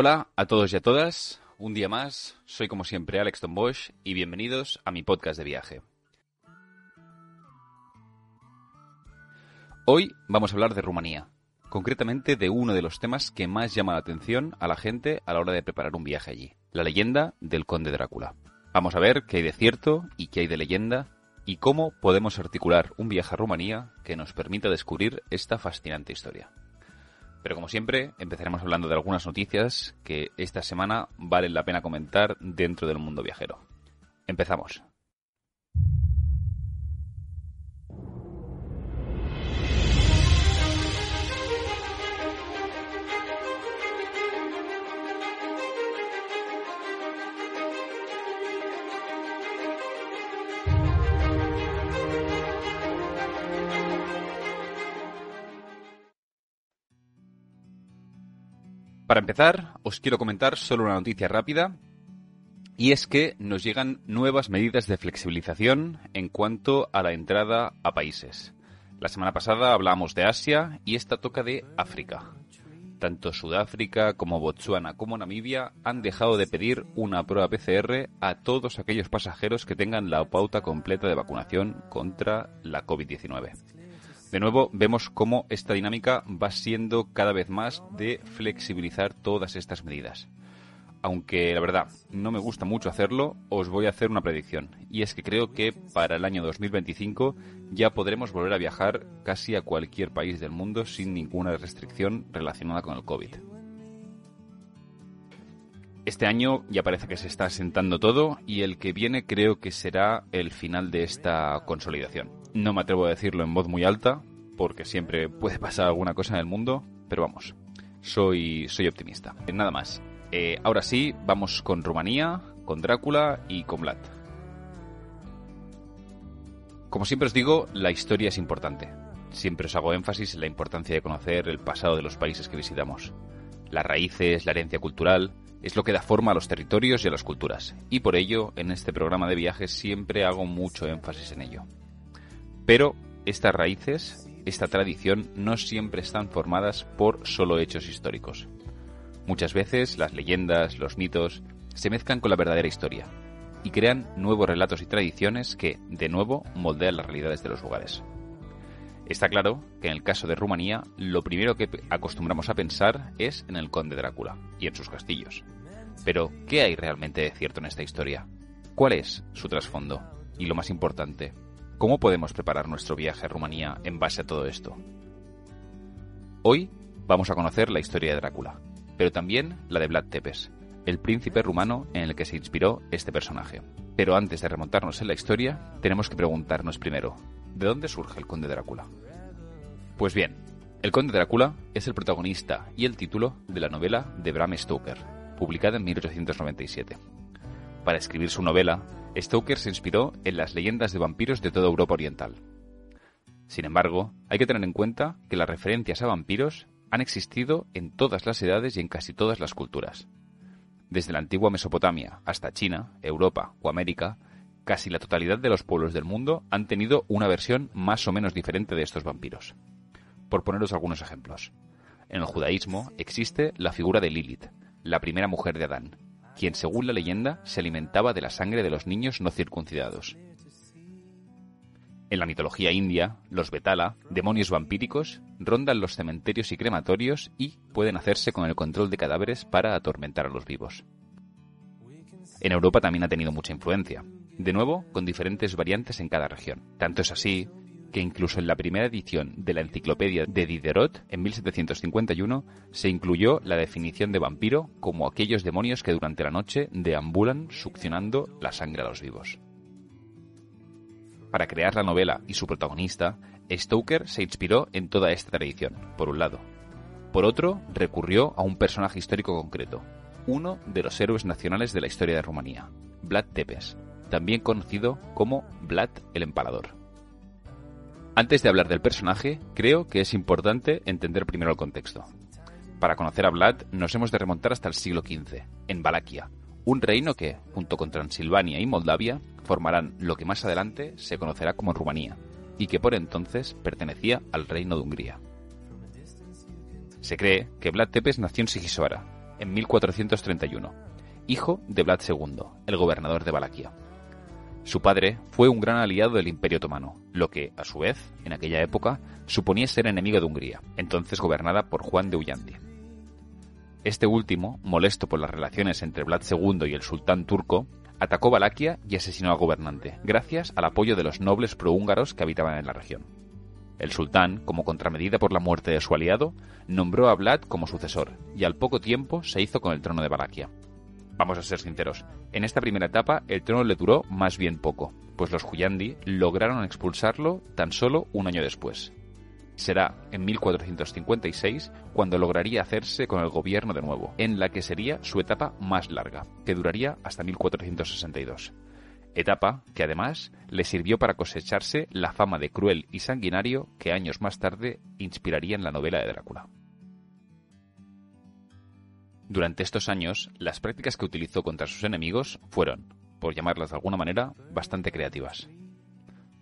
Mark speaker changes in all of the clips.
Speaker 1: Hola a todos y a todas. Un día más, soy como siempre Alex Tom Bosch y bienvenidos a mi podcast de viaje. Hoy vamos a hablar de Rumanía, concretamente de uno de los temas que más llama la atención a la gente a la hora de preparar un viaje allí, la leyenda del conde Drácula. Vamos a ver qué hay de cierto y qué hay de leyenda y cómo podemos articular un viaje a Rumanía que nos permita descubrir esta fascinante historia. Pero como siempre, empezaremos hablando de algunas noticias que esta semana valen la pena comentar dentro del mundo viajero. Empezamos. Para empezar, os quiero comentar solo una noticia rápida, y es que nos llegan nuevas medidas de flexibilización en cuanto a la entrada a países. La semana pasada hablábamos de Asia y esta toca de África. Tanto Sudáfrica como Botsuana como Namibia han dejado de pedir una prueba PCR a todos aquellos pasajeros que tengan la pauta completa de vacunación contra la COVID-19 de nuevo vemos cómo esta dinámica va siendo cada vez más de flexibilizar todas estas medidas. Aunque la verdad no me gusta mucho hacerlo, os voy a hacer una predicción. Y es que creo que para el año 2025 ya podremos volver a viajar casi a cualquier país del mundo sin ninguna restricción relacionada con el COVID. Este año ya parece que se está asentando todo y el que viene creo que será el final de esta consolidación. No me atrevo a decirlo en voz muy alta, porque siempre puede pasar alguna cosa en el mundo, pero vamos, soy, soy optimista. Nada más. Eh, ahora sí, vamos con Rumanía, con Drácula y con Vlad. Como siempre os digo, la historia es importante. Siempre os hago énfasis en la importancia de conocer el pasado de los países que visitamos. Las raíces, la herencia cultural, es lo que da forma a los territorios y a las culturas. Y por ello, en este programa de viajes siempre hago mucho énfasis en ello. Pero estas raíces, esta tradición, no siempre están formadas por solo hechos históricos. Muchas veces las leyendas, los mitos, se mezclan con la verdadera historia y crean nuevos relatos y tradiciones que, de nuevo, moldean las realidades de los lugares. Está claro que en el caso de Rumanía, lo primero que acostumbramos a pensar es en el conde Drácula y en sus castillos. Pero, ¿qué hay realmente de cierto en esta historia? ¿Cuál es su trasfondo? Y lo más importante, ¿Cómo podemos preparar nuestro viaje a Rumanía en base a todo esto? Hoy vamos a conocer la historia de Drácula, pero también la de Vlad Tepes, el príncipe rumano en el que se inspiró este personaje. Pero antes de remontarnos en la historia, tenemos que preguntarnos primero, ¿de dónde surge el conde Drácula? Pues bien, el conde Drácula es el protagonista y el título de la novela de Bram Stoker, publicada en 1897. Para escribir su novela, Stoker se inspiró en las leyendas de vampiros de toda Europa Oriental. Sin embargo, hay que tener en cuenta que las referencias a vampiros han existido en todas las edades y en casi todas las culturas. Desde la antigua Mesopotamia hasta China, Europa o América, casi la totalidad de los pueblos del mundo han tenido una versión más o menos diferente de estos vampiros. Por poneros algunos ejemplos. En el judaísmo existe la figura de Lilith, la primera mujer de Adán, quien según la leyenda se alimentaba de la sangre de los niños no circuncidados. En la mitología india, los Betala, demonios vampíricos, rondan los cementerios y crematorios y pueden hacerse con el control de cadáveres para atormentar a los vivos. En Europa también ha tenido mucha influencia, de nuevo con diferentes variantes en cada región. Tanto es así que incluso en la primera edición de la enciclopedia de Diderot, en 1751, se incluyó la definición de vampiro como aquellos demonios que durante la noche deambulan succionando la sangre a los vivos. Para crear la novela y su protagonista, Stoker se inspiró en toda esta tradición, por un lado. Por otro, recurrió a un personaje histórico concreto, uno de los héroes nacionales de la historia de Rumanía, Vlad Tepes, también conocido como Vlad el Empalador. Antes de hablar del personaje, creo que es importante entender primero el contexto. Para conocer a Vlad nos hemos de remontar hasta el siglo XV, en Valaquia, un reino que, junto con Transilvania y Moldavia, formarán lo que más adelante se conocerá como Rumanía, y que por entonces pertenecía al reino de Hungría. Se cree que Vlad Tepes nació en Sigisoara, en 1431, hijo de Vlad II, el gobernador de Valaquia. Su padre fue un gran aliado del Imperio Otomano, lo que, a su vez, en aquella época, suponía ser enemigo de Hungría, entonces gobernada por Juan de Ullandi. Este último, molesto por las relaciones entre Vlad II y el sultán turco, atacó Valaquia y asesinó al gobernante, gracias al apoyo de los nobles prohúngaros que habitaban en la región. El sultán, como contramedida por la muerte de su aliado, nombró a Vlad como sucesor y al poco tiempo se hizo con el trono de Valaquia. Vamos a ser sinceros, en esta primera etapa el trono le duró más bien poco, pues los Huyandi lograron expulsarlo tan solo un año después. Será en 1456 cuando lograría hacerse con el gobierno de nuevo, en la que sería su etapa más larga, que duraría hasta 1462 etapa que además le sirvió para cosecharse la fama de cruel y sanguinario que años más tarde inspiraría en la novela de Drácula. Durante estos años, las prácticas que utilizó contra sus enemigos fueron, por llamarlas de alguna manera, bastante creativas.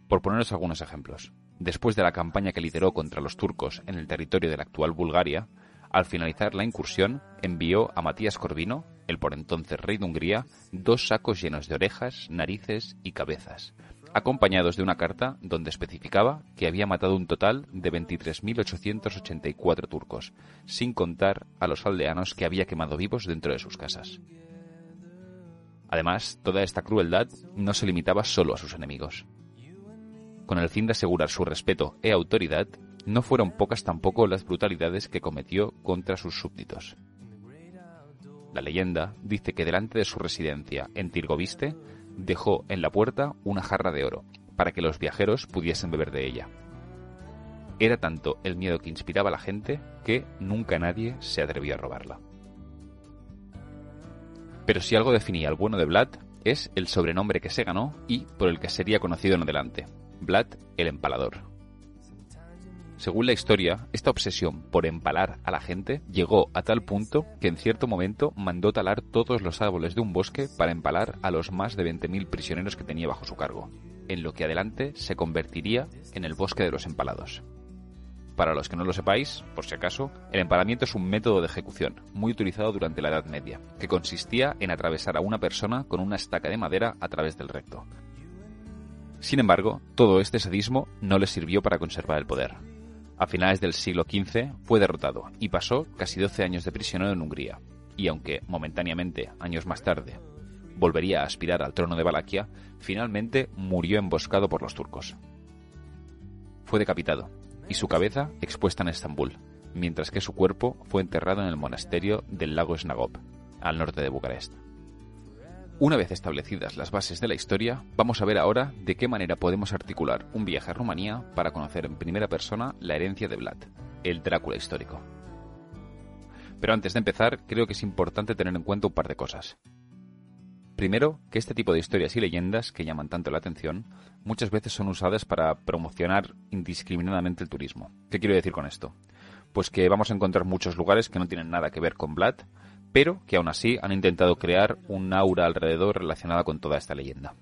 Speaker 1: Por poneros algunos ejemplos, después de la campaña que lideró contra los turcos en el territorio de la actual Bulgaria, al finalizar la incursión, envió a Matías Corvino, el por entonces rey de Hungría, dos sacos llenos de orejas, narices y cabezas, acompañados de una carta donde especificaba que había matado un total de 23.884 turcos, sin contar a los aldeanos que había quemado vivos dentro de sus casas. Además, toda esta crueldad no se limitaba solo a sus enemigos. Con el fin de asegurar su respeto e autoridad, no fueron pocas tampoco las brutalidades que cometió contra sus súbditos. La leyenda dice que delante de su residencia en Tirgoviste dejó en la puerta una jarra de oro para que los viajeros pudiesen beber de ella. Era tanto el miedo que inspiraba a la gente que nunca nadie se atrevió a robarla. Pero si algo definía al bueno de Vlad es el sobrenombre que se ganó y por el que sería conocido en adelante, Vlad el Empalador. Según la historia, esta obsesión por empalar a la gente llegó a tal punto que en cierto momento mandó talar todos los árboles de un bosque para empalar a los más de 20.000 prisioneros que tenía bajo su cargo, en lo que adelante se convertiría en el bosque de los empalados. Para los que no lo sepáis, por si acaso, el empalamiento es un método de ejecución muy utilizado durante la Edad Media, que consistía en atravesar a una persona con una estaca de madera a través del recto. Sin embargo, todo este sadismo no le sirvió para conservar el poder, a finales del siglo XV fue derrotado y pasó casi 12 años de prisionero en Hungría, y aunque momentáneamente, años más tarde, volvería a aspirar al trono de Valaquia, finalmente murió emboscado por los turcos. Fue decapitado y su cabeza expuesta en Estambul, mientras que su cuerpo fue enterrado en el monasterio del lago Snagop, al norte de Bucarest. Una vez establecidas las bases de la historia, vamos a ver ahora de qué manera podemos articular un viaje a Rumanía para conocer en primera persona la herencia de Vlad, el Drácula histórico. Pero antes de empezar, creo que es importante tener en cuenta un par de cosas. Primero, que este tipo de historias y leyendas que llaman tanto la atención muchas veces son usadas para promocionar indiscriminadamente el turismo. ¿Qué quiero decir con esto? Pues que vamos a encontrar muchos lugares que no tienen nada que ver con Vlad, pero que aún así han intentado crear un aura alrededor relacionada con toda esta leyenda.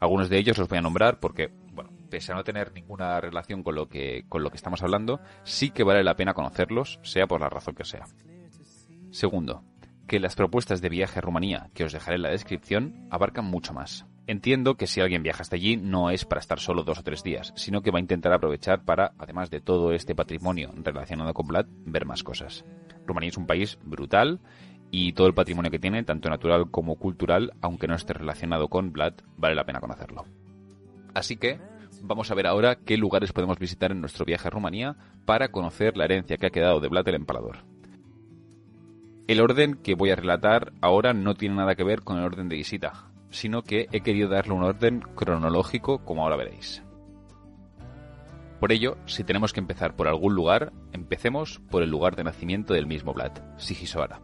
Speaker 1: Algunos de ellos los voy a nombrar porque, bueno, pese a no tener ninguna relación con lo que, con lo que estamos hablando, sí que vale la pena conocerlos, sea por la razón que sea. Segundo, que las propuestas de viaje a Rumanía que os dejaré en la descripción abarcan mucho más. Entiendo que si alguien viaja hasta allí no es para estar solo dos o tres días, sino que va a intentar aprovechar para, además de todo este patrimonio relacionado con Vlad, ver más cosas. Rumanía es un país brutal y todo el patrimonio que tiene, tanto natural como cultural, aunque no esté relacionado con Vlad, vale la pena conocerlo. Así que vamos a ver ahora qué lugares podemos visitar en nuestro viaje a Rumanía para conocer la herencia que ha quedado de Vlad el Empalador. El orden que voy a relatar ahora no tiene nada que ver con el orden de visita, sino que he querido darle un orden cronológico como ahora veréis. Por ello, si tenemos que empezar por algún lugar, empecemos por el lugar de nacimiento del mismo Vlad, Sigisoara.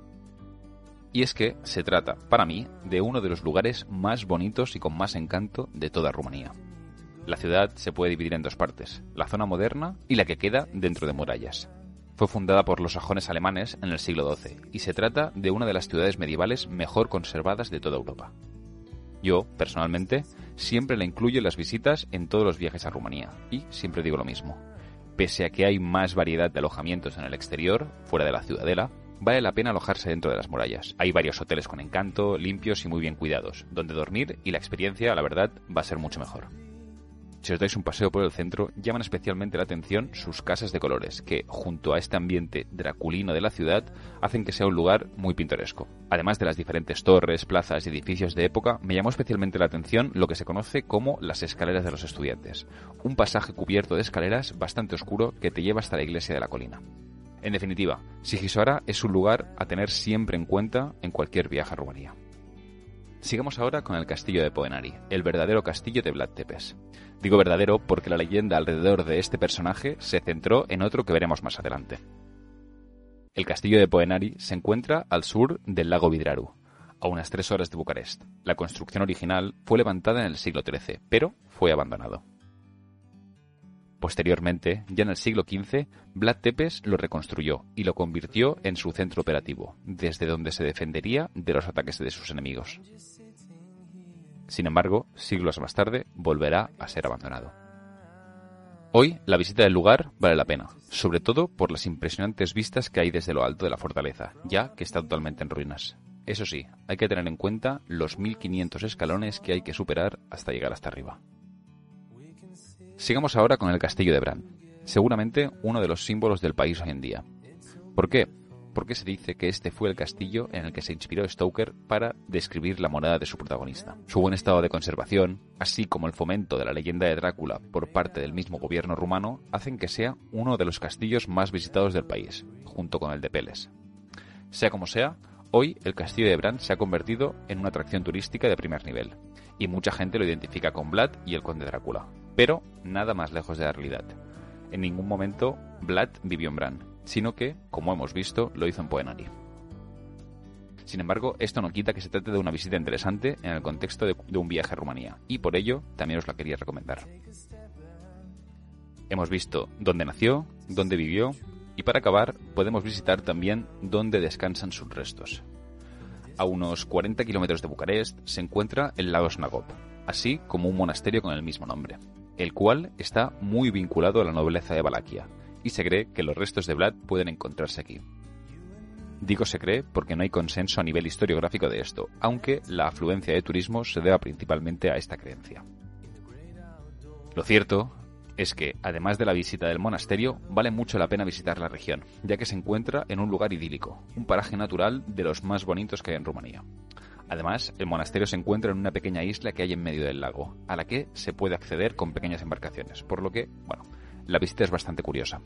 Speaker 1: Y es que se trata, para mí, de uno de los lugares más bonitos y con más encanto de toda Rumanía. La ciudad se puede dividir en dos partes, la zona moderna y la que queda dentro de murallas. Fue fundada por los sajones alemanes en el siglo XII y se trata de una de las ciudades medievales mejor conservadas de toda Europa. Yo, personalmente, siempre la incluyo en las visitas en todos los viajes a Rumanía, y siempre digo lo mismo. Pese a que hay más variedad de alojamientos en el exterior, fuera de la ciudadela, vale la pena alojarse dentro de las murallas. Hay varios hoteles con encanto, limpios y muy bien cuidados, donde dormir y la experiencia, la verdad, va a ser mucho mejor. Si os dais un paseo por el centro, llaman especialmente la atención sus casas de colores, que, junto a este ambiente draculino de la ciudad, hacen que sea un lugar muy pintoresco. Además de las diferentes torres, plazas y edificios de época, me llamó especialmente la atención lo que se conoce como las escaleras de los estudiantes, un pasaje cubierto de escaleras bastante oscuro que te lleva hasta la iglesia de la colina. En definitiva, Sigisora es un lugar a tener siempre en cuenta en cualquier viaje a Rumanía. Sigamos ahora con el castillo de Poenari, el verdadero castillo de Vlad Tepes. Digo verdadero porque la leyenda alrededor de este personaje se centró en otro que veremos más adelante. El castillo de Poenari se encuentra al sur del lago Vidraru, a unas tres horas de Bucarest. La construcción original fue levantada en el siglo XIII, pero fue abandonado. Posteriormente, ya en el siglo XV, Vlad Tepes lo reconstruyó y lo convirtió en su centro operativo, desde donde se defendería de los ataques de sus enemigos. Sin embargo, siglos más tarde, volverá a ser abandonado. Hoy, la visita del lugar vale la pena, sobre todo por las impresionantes vistas que hay desde lo alto de la fortaleza, ya que está totalmente en ruinas. Eso sí, hay que tener en cuenta los 1500 escalones que hay que superar hasta llegar hasta arriba. Sigamos ahora con el castillo de Bran, seguramente uno de los símbolos del país hoy en día. ¿Por qué? Porque se dice que este fue el castillo en el que se inspiró Stoker para describir la morada de su protagonista. Su buen estado de conservación, así como el fomento de la leyenda de Drácula por parte del mismo gobierno rumano, hacen que sea uno de los castillos más visitados del país, junto con el de Peles. Sea como sea, hoy el castillo de Bran se ha convertido en una atracción turística de primer nivel, y mucha gente lo identifica con Vlad y el conde Drácula pero nada más lejos de la realidad. En ningún momento Vlad vivió en Bran, sino que, como hemos visto, lo hizo en Poenari. Sin embargo, esto no quita que se trate de una visita interesante en el contexto de, un viaje a Rumanía, y por ello también os la quería recomendar. Hemos visto dónde nació, dónde vivió, y para acabar podemos visitar también dónde descansan sus restos. A unos 40 kilómetros de Bucarest se encuentra el lago Snagop, así como un monasterio con el mismo nombre el cual está muy vinculado a la nobleza de Valaquia, y se cree que los restos de Vlad pueden encontrarse aquí. Digo se cree porque no hay consenso a nivel historiográfico de esto, aunque la afluencia de turismo se deba principalmente a esta creencia. Lo cierto es que, además de la visita del monasterio, vale mucho la pena visitar la región, ya que se encuentra en un lugar idílico, un paraje natural de los más bonitos que hay en Rumanía. Además, el monasterio se encuentra en una pequeña isla que hay en medio del lago, a la que se puede acceder con pequeñas embarcaciones, por lo que, bueno, la visita es bastante curiosa.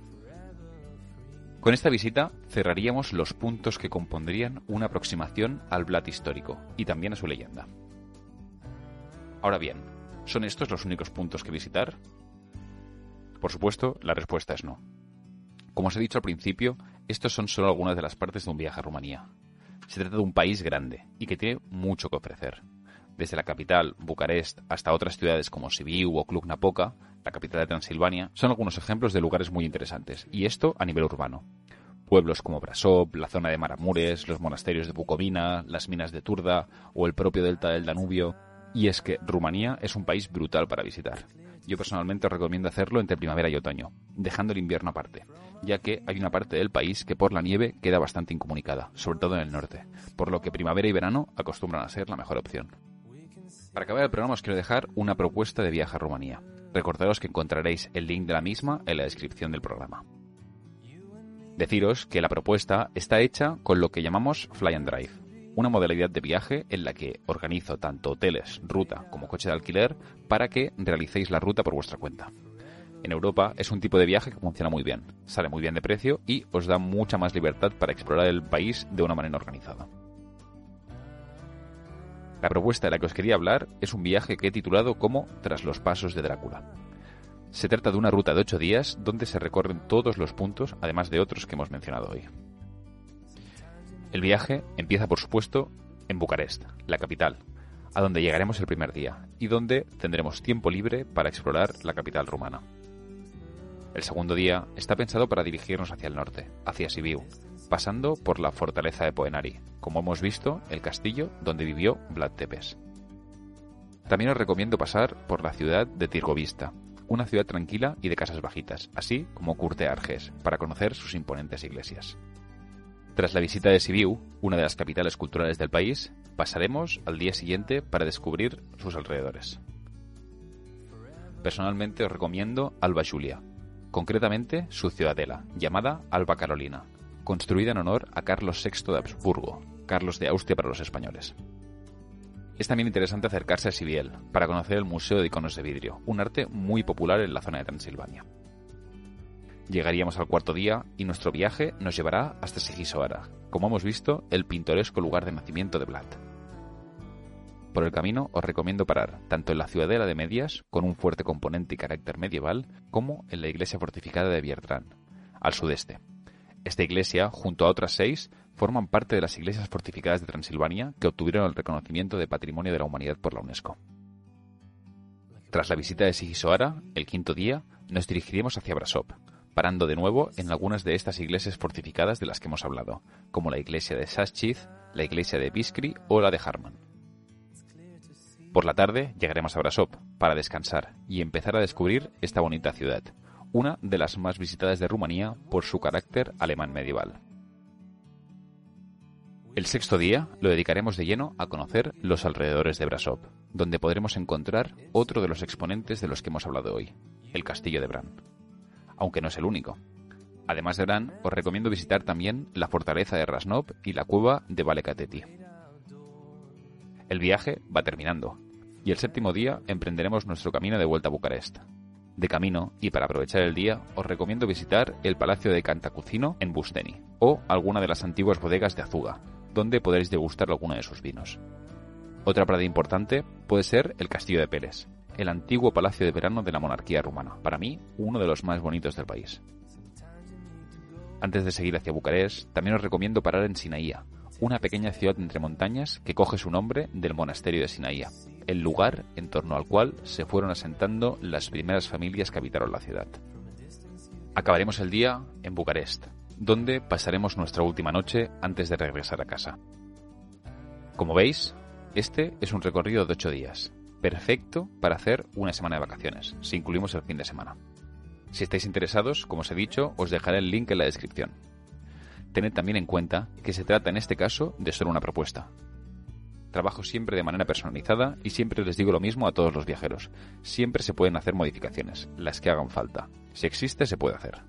Speaker 1: Con esta visita cerraríamos los puntos que compondrían una aproximación al Blat histórico y también a su leyenda. Ahora bien, ¿son estos los únicos puntos que visitar? Por supuesto, la respuesta es no. Como os he dicho al principio, estos son solo algunas de las partes de un viaje a Rumanía, se trata de un país grande y que tiene mucho que ofrecer. Desde la capital, Bucarest, hasta otras ciudades como Sibiu o Cluj-Napoca, la capital de Transilvania, son algunos ejemplos de lugares muy interesantes, y esto a nivel urbano. Pueblos como Brasov, la zona de Maramures, los monasterios de Bucovina, las minas de Turda o el propio delta del Danubio. Y es que Rumanía es un país brutal para visitar. Yo personalmente os recomiendo hacerlo entre primavera y otoño, dejando el invierno aparte, ya que hay una parte del país que por la nieve queda bastante incomunicada, sobre todo en el norte, por lo que primavera y verano acostumbran a ser la mejor opción. Para acabar el programa os quiero dejar una propuesta de viaje a Rumanía. Recordaros que encontraréis el link de la misma en la descripción del programa. Deciros que la propuesta está hecha con lo que llamamos Fly and Drive, una modalidad de viaje en la que organizo tanto hoteles, ruta como coche de alquiler para que realicéis la ruta por vuestra cuenta. En Europa es un tipo de viaje que funciona muy bien, sale muy bien de precio y os da mucha más libertad para explorar el país de una manera organizada. La propuesta de la que os quería hablar es un viaje que he titulado como Tras los pasos de Drácula. Se trata de una ruta de ocho días donde se recorren todos los puntos, además de otros que hemos mencionado hoy. El viaje empieza, por supuesto, en Bucarest, la capital, a donde llegaremos el primer día y donde tendremos tiempo libre para explorar la capital rumana. El segundo día está pensado para dirigirnos hacia el norte, hacia Sibiu, pasando por la fortaleza de Poenari, como hemos visto, el castillo donde vivió Vlad Tepes. También os recomiendo pasar por la ciudad de Tirgovista, una ciudad tranquila y de casas bajitas, así como Curte Arges, para conocer sus imponentes iglesias. Tras la visita de Sibiu, una de las capitales culturales del país, pasaremos al día siguiente para descubrir sus alrededores. Personalmente os recomiendo Alba Julia, concretamente su ciudadela, llamada Alba Carolina, construida en honor a Carlos VI de Habsburgo, Carlos de Austria para los españoles. Es también interesante acercarse a Sibiel para conocer el Museo de Iconos de Vidrio, un arte muy popular en la zona de Transilvania. Llegaríamos al cuarto día y nuestro viaje nos llevará hasta Sigisoara, como hemos visto, el pintoresco lugar de nacimiento de Vlad. Por el camino os recomiendo parar tanto en la ciudadela de Medias, con un fuerte componente y carácter medieval, como en la iglesia fortificada de Viertrán, al sudeste, esta iglesia, junto a otras seis, forman parte de las iglesias fortificadas de Transilvania que obtuvieron el reconocimiento de Patrimonio de la Humanidad por la UNESCO. Tras la visita de Sigisoara, el quinto día, nos dirigiremos hacia Brasov, parando de nuevo en algunas de estas iglesias fortificadas de las que hemos hablado, como la iglesia de Saschiz, la iglesia de Biskri o la de Harman. Por la tarde llegaremos a Brasov para descansar y empezar a descubrir esta bonita ciudad, una de las más visitadas de Rumanía por su carácter alemán medieval. El sexto día lo dedicaremos de lleno a conocer los alrededores de Brasov, donde podremos encontrar otro de los exponentes de los que hemos hablado hoy, el castillo de Bran. Aunque no es el único. Además de Bran, os recomiendo visitar también la fortaleza de Rasnov y la cueva de Valekateti. El viaje va terminando, y el séptimo día emprenderemos nuestro camino de vuelta a Bucarest, de camino, y para aprovechar el día, os recomiendo visitar el Palacio de Cantacucino en Busteni, o alguna de las antiguas bodegas de Azuga, donde podréis degustar alguno de sus vinos. Otra parada importante puede ser el Castillo de Pérez, el antiguo palacio de verano de la monarquía rumana, para mí uno de los más bonitos del país. Antes de seguir hacia Bucarest, también os recomiendo parar en Sinaía, una pequeña ciudad entre montañas que coge su nombre del monasterio de Sinaía, el lugar en torno al cual se fueron asentando las primeras familias que habitaron la ciudad. Acabaremos el día en Bucarest, donde pasaremos nuestra última noche antes de regresar a casa. Como veis, este es un recorrido de 8 días, perfecto para hacer una semana de vacaciones, si incluimos el fin de semana. Si estáis interesados, como os he dicho, os dejaré el link en la descripción. Tened también en cuenta que se trata en este caso de solo una propuesta, Trabajo siempre de manera personalizada y siempre les digo lo mismo a todos los viajeros. Siempre se pueden hacer modificaciones, las que hagan falta. Si existe, se puede hacer.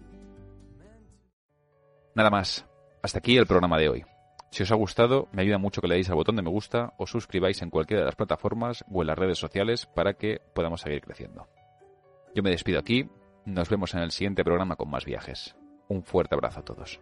Speaker 1: Nada más. Hasta aquí el programa de hoy. Si os ha gustado, me ayuda mucho que le deis al botón de me gusta o suscribáis en cualquiera de las plataformas o en las redes sociales para que podamos seguir creciendo. Yo me despido aquí, nos vemos en el siguiente programa con más viajes. Un fuerte abrazo a todos.